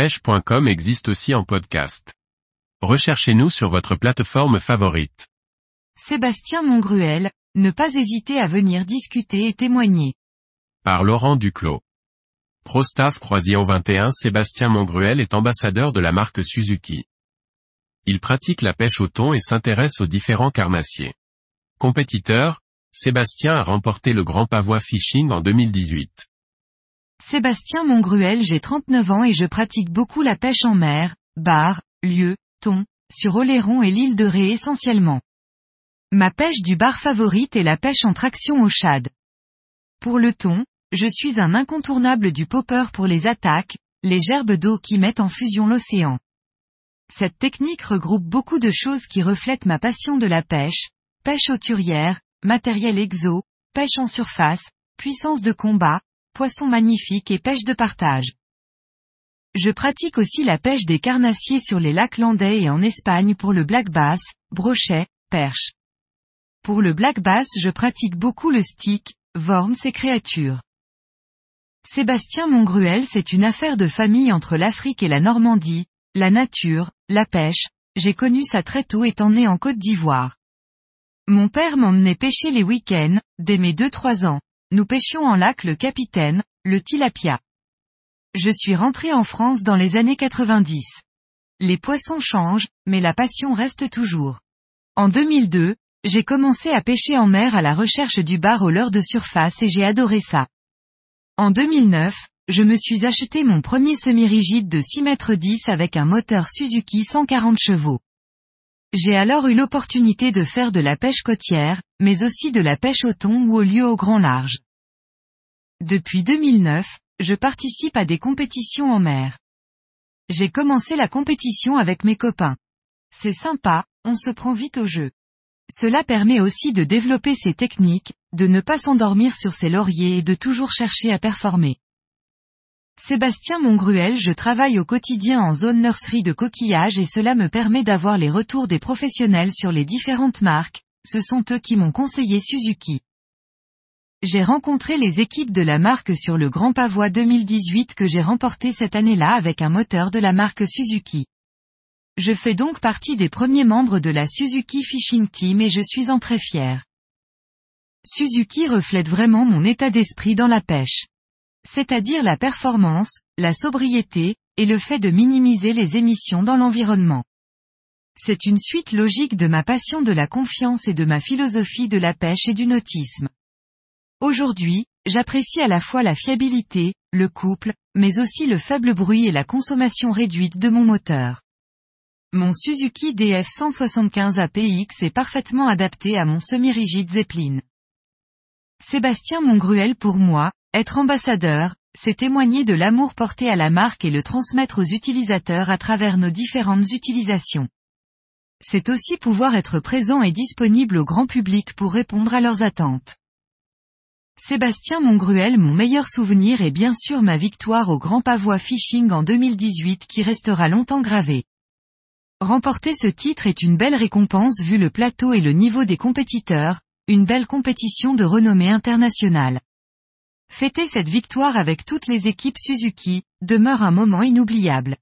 pêche.com existe aussi en podcast. Recherchez-nous sur votre plateforme favorite. Sébastien Mongruel, ne pas hésiter à venir discuter et témoigner. Par Laurent Duclos. Prostaff Croisillon 21 Sébastien Mongruel est ambassadeur de la marque Suzuki. Il pratique la pêche au thon et s'intéresse aux différents carnassiers. Compétiteur, Sébastien a remporté le Grand Pavois Fishing en 2018. Sébastien Mongruel j'ai 39 ans et je pratique beaucoup la pêche en mer, bar, lieu, thon, sur Oléron et l'île de Ré essentiellement. Ma pêche du bar favorite est la pêche en traction au shad. Pour le thon, je suis un incontournable du popper pour les attaques, les gerbes d'eau qui mettent en fusion l'océan. Cette technique regroupe beaucoup de choses qui reflètent ma passion de la pêche, pêche auturière, matériel exo, pêche en surface, puissance de combat, poisson magnifique et pêche de partage. Je pratique aussi la pêche des carnassiers sur les lacs landais et en Espagne pour le black bass, brochet, perche. Pour le black bass je pratique beaucoup le stick, worms et créatures. Sébastien Mongruel c'est une affaire de famille entre l'Afrique et la Normandie, la nature, la pêche, j'ai connu ça très tôt étant né en Côte d'Ivoire. Mon père m'emmenait pêcher les week-ends, dès mes 2-3 ans. Nous pêchions en lac le capitaine, le tilapia. Je suis rentré en France dans les années 90. Les poissons changent, mais la passion reste toujours. En 2002, j'ai commencé à pêcher en mer à la recherche du bar au leurre de surface et j'ai adoré ça. En 2009, je me suis acheté mon premier semi-rigide de 6 mètres 10 avec un moteur Suzuki 140 chevaux. J'ai alors eu l'opportunité de faire de la pêche côtière, mais aussi de la pêche au thon ou au lieu au grand large. Depuis 2009, je participe à des compétitions en mer. J'ai commencé la compétition avec mes copains. C'est sympa, on se prend vite au jeu. Cela permet aussi de développer ses techniques, de ne pas s'endormir sur ses lauriers et de toujours chercher à performer. Sébastien Mongruel je travaille au quotidien en zone nurserie de coquillages et cela me permet d'avoir les retours des professionnels sur les différentes marques, ce sont eux qui m'ont conseillé Suzuki. J'ai rencontré les équipes de la marque sur le Grand Pavois 2018 que j'ai remporté cette année-là avec un moteur de la marque Suzuki. Je fais donc partie des premiers membres de la Suzuki Fishing Team et je suis en très fier. Suzuki reflète vraiment mon état d'esprit dans la pêche c'est-à-dire la performance, la sobriété, et le fait de minimiser les émissions dans l'environnement. C'est une suite logique de ma passion de la confiance et de ma philosophie de la pêche et du nautisme. Aujourd'hui, j'apprécie à la fois la fiabilité, le couple, mais aussi le faible bruit et la consommation réduite de mon moteur. Mon Suzuki DF 175 APX est parfaitement adapté à mon semi-rigide Zeppelin. Sébastien Mongruel pour moi, être ambassadeur, c'est témoigner de l'amour porté à la marque et le transmettre aux utilisateurs à travers nos différentes utilisations. C'est aussi pouvoir être présent et disponible au grand public pour répondre à leurs attentes. Sébastien Mongruel mon meilleur souvenir est bien sûr ma victoire au Grand Pavois Fishing en 2018 qui restera longtemps gravée. Remporter ce titre est une belle récompense vu le plateau et le niveau des compétiteurs, une belle compétition de renommée internationale. Fêter cette victoire avec toutes les équipes Suzuki, demeure un moment inoubliable.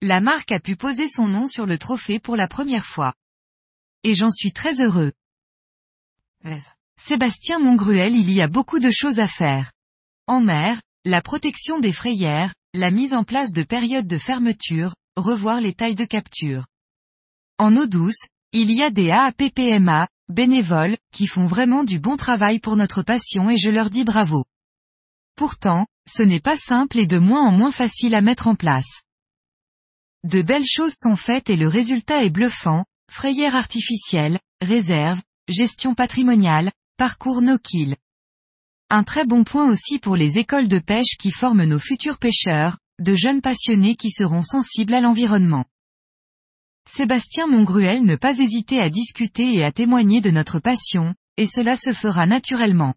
La marque a pu poser son nom sur le trophée pour la première fois. Et j'en suis très heureux. Sébastien Mongruel il y a beaucoup de choses à faire. En mer, la protection des frayères, la mise en place de périodes de fermeture, revoir les tailles de capture. En eau douce, il y a des AAPPMA, bénévoles, qui font vraiment du bon travail pour notre passion et je leur dis bravo. Pourtant, ce n'est pas simple et de moins en moins facile à mettre en place. De belles choses sont faites et le résultat est bluffant, frayère artificielle, réserve, gestion patrimoniale, parcours no-kill. Un très bon point aussi pour les écoles de pêche qui forment nos futurs pêcheurs, de jeunes passionnés qui seront sensibles à l'environnement. Sébastien Mongruel ne pas hésiter à discuter et à témoigner de notre passion, et cela se fera naturellement.